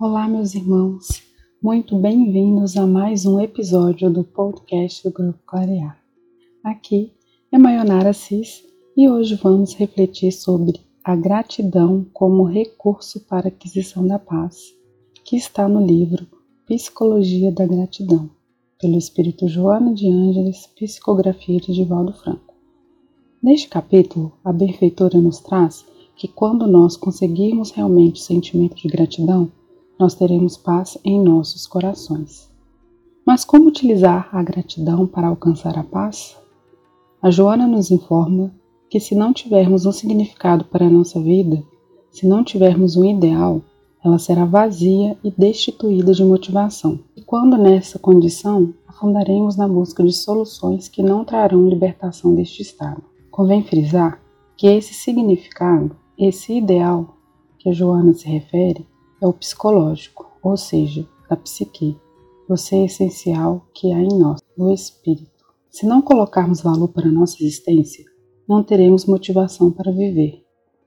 Olá, meus irmãos, muito bem-vindos a mais um episódio do podcast do Grupo Clarear. Aqui é Mayonara Cis e hoje vamos refletir sobre a gratidão como recurso para aquisição da paz, que está no livro Psicologia da Gratidão, pelo Espírito Joana de Ângeles, psicografia de Divaldo Franco. Neste capítulo, a benfeitora nos traz que quando nós conseguirmos realmente o sentimento de gratidão, nós teremos paz em nossos corações. Mas como utilizar a gratidão para alcançar a paz? A Joana nos informa que se não tivermos um significado para a nossa vida, se não tivermos um ideal, ela será vazia e destituída de motivação. E quando nessa condição, afundaremos na busca de soluções que não trarão libertação deste estado. Convém frisar que esse significado, esse ideal que a Joana se refere, é o psicológico, ou seja, da psique, o ser essencial que há em nós, o espírito. Se não colocarmos valor para a nossa existência, não teremos motivação para viver.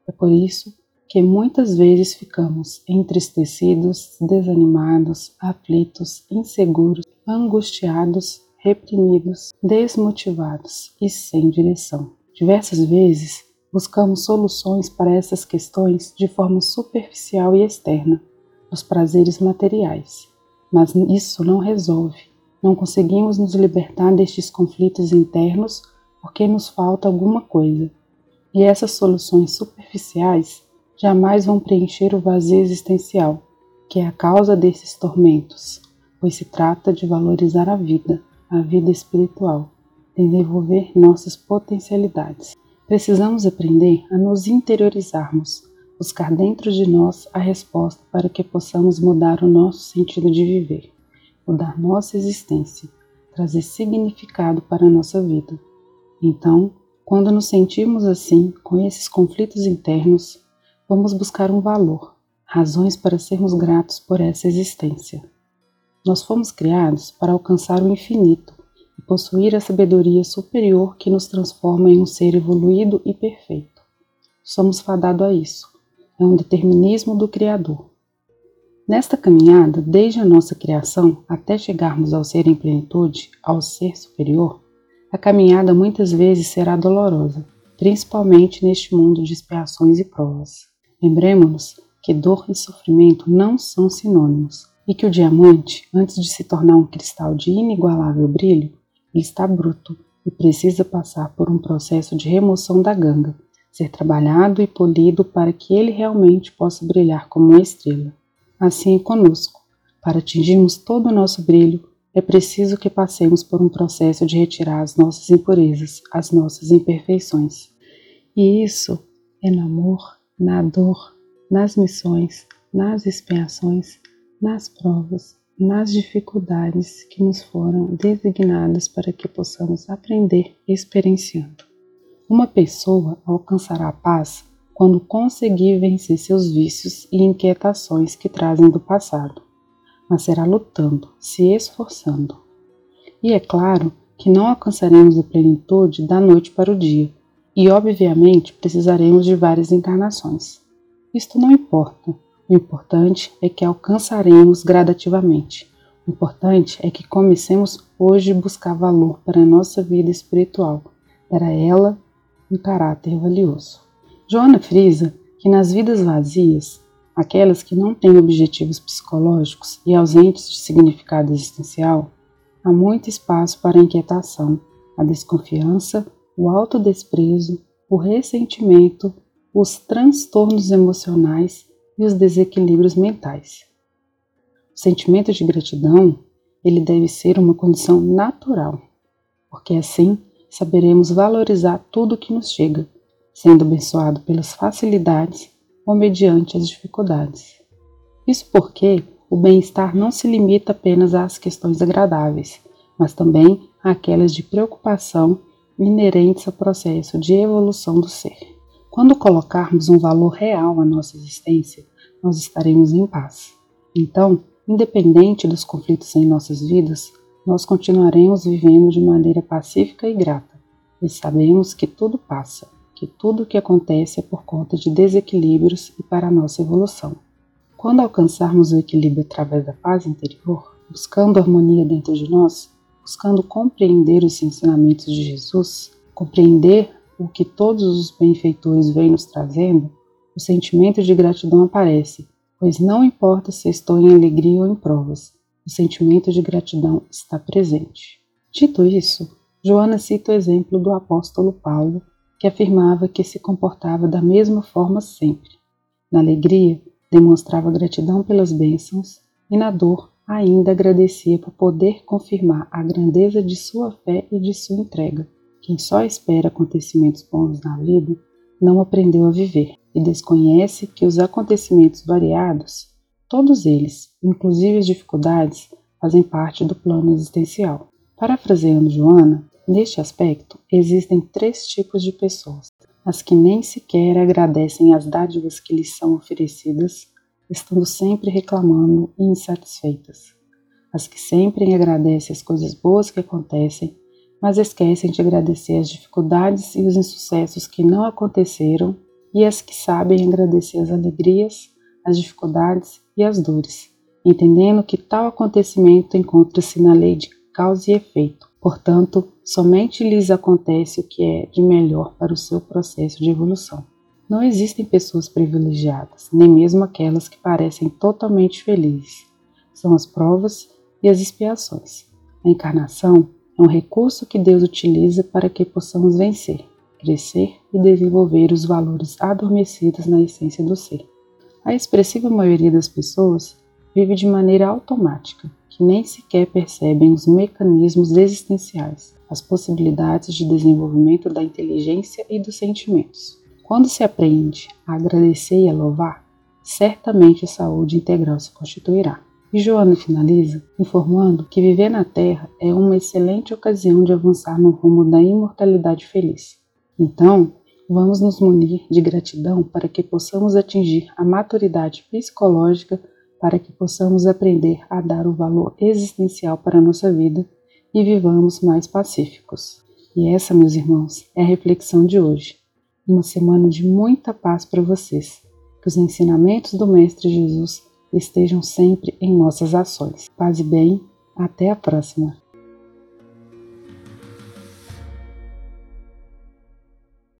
É por isso que muitas vezes ficamos entristecidos, desanimados, aflitos, inseguros, angustiados, reprimidos, desmotivados e sem direção. Diversas vezes buscamos soluções para essas questões de forma superficial e externa, os prazeres materiais. Mas isso não resolve. Não conseguimos nos libertar destes conflitos internos porque nos falta alguma coisa. E essas soluções superficiais jamais vão preencher o vazio existencial, que é a causa desses tormentos, pois se trata de valorizar a vida, a vida espiritual, desenvolver nossas potencialidades. Precisamos aprender a nos interiorizarmos, buscar dentro de nós a resposta para que possamos mudar o nosso sentido de viver, mudar nossa existência, trazer significado para a nossa vida. Então, quando nos sentimos assim, com esses conflitos internos, vamos buscar um valor, razões para sermos gratos por essa existência. Nós fomos criados para alcançar o infinito, possuir a sabedoria superior que nos transforma em um ser evoluído e perfeito. Somos fadados a isso. É um determinismo do Criador. Nesta caminhada, desde a nossa criação até chegarmos ao ser em plenitude, ao ser superior, a caminhada muitas vezes será dolorosa, principalmente neste mundo de expiações e provas. Lembremos-nos que dor e sofrimento não são sinônimos e que o diamante, antes de se tornar um cristal de inigualável brilho, está bruto e precisa passar por um processo de remoção da ganga, ser trabalhado e polido para que ele realmente possa brilhar como uma estrela. Assim é conosco. Para atingirmos todo o nosso brilho, é preciso que passemos por um processo de retirar as nossas impurezas, as nossas imperfeições. E isso é no amor, na dor, nas missões, nas expiações, nas provas, nas dificuldades que nos foram designadas para que possamos aprender experienciando. Uma pessoa alcançará a paz quando conseguir vencer seus vícios e inquietações que trazem do passado, mas será lutando, se esforçando. E é claro que não alcançaremos a plenitude da noite para o dia, e obviamente precisaremos de várias encarnações. Isto não importa, o importante é que alcançaremos gradativamente. O importante é que comecemos hoje a buscar valor para a nossa vida espiritual, para ela um caráter valioso. Joana frisa que nas vidas vazias, aquelas que não têm objetivos psicológicos e ausentes de significado existencial, há muito espaço para a inquietação, a desconfiança, o autodesprezo, o ressentimento, os transtornos emocionais e os desequilíbrios mentais. O sentimento de gratidão, ele deve ser uma condição natural, porque assim saberemos valorizar tudo que nos chega, sendo abençoado pelas facilidades ou mediante as dificuldades. Isso porque o bem-estar não se limita apenas às questões agradáveis, mas também àquelas de preocupação inerentes ao processo de evolução do ser. Quando colocarmos um valor real à nossa existência, nós estaremos em paz. Então, independente dos conflitos em nossas vidas, nós continuaremos vivendo de maneira pacífica e grata, pois sabemos que tudo passa, que tudo o que acontece é por conta de desequilíbrios e para a nossa evolução. Quando alcançarmos o equilíbrio através da paz interior, buscando harmonia dentro de nós, buscando compreender os ensinamentos de Jesus, compreender o que todos os benfeitores vêm nos trazendo, o sentimento de gratidão aparece, pois não importa se estou em alegria ou em provas, o sentimento de gratidão está presente. Dito isso, Joana cita o exemplo do apóstolo Paulo, que afirmava que se comportava da mesma forma sempre. Na alegria, demonstrava gratidão pelas bênçãos e na dor ainda agradecia por poder confirmar a grandeza de sua fé e de sua entrega. Quem só espera acontecimentos bons na vida não aprendeu a viver e desconhece que os acontecimentos variados, todos eles, inclusive as dificuldades, fazem parte do plano existencial. Parafraseando Joana, neste aspecto existem três tipos de pessoas: as que nem sequer agradecem as dádivas que lhes são oferecidas, estando sempre reclamando e insatisfeitas. As que sempre agradecem as coisas boas que acontecem, mas esquecem de agradecer as dificuldades e os insucessos que não aconteceram, e as que sabem agradecer as alegrias, as dificuldades e as dores, entendendo que tal acontecimento encontra-se na lei de causa e efeito, Portanto, somente lhes acontece o que é de melhor para o seu processo de evolução. Não existem pessoas privilegiadas, nem mesmo aquelas que parecem totalmente felizes. São as provas e as expiações. A encarnação é um recurso que Deus utiliza para que possamos vencer, crescer e desenvolver os valores adormecidos na essência do ser. A expressiva maioria das pessoas vive de maneira automática, que nem sequer percebem os mecanismos existenciais, as possibilidades de desenvolvimento da inteligência e dos sentimentos. Quando se aprende a agradecer e a louvar, certamente a saúde integral se constituirá. E Joana finaliza informando que viver na Terra é uma excelente ocasião de avançar no rumo da imortalidade feliz. Então, vamos nos munir de gratidão para que possamos atingir a maturidade psicológica para que possamos aprender a dar o valor existencial para a nossa vida e vivamos mais pacíficos. E essa, meus irmãos, é a reflexão de hoje. Uma semana de muita paz para vocês. Que os ensinamentos do Mestre Jesus estejam sempre em nossas ações. Paz e bem, até a próxima!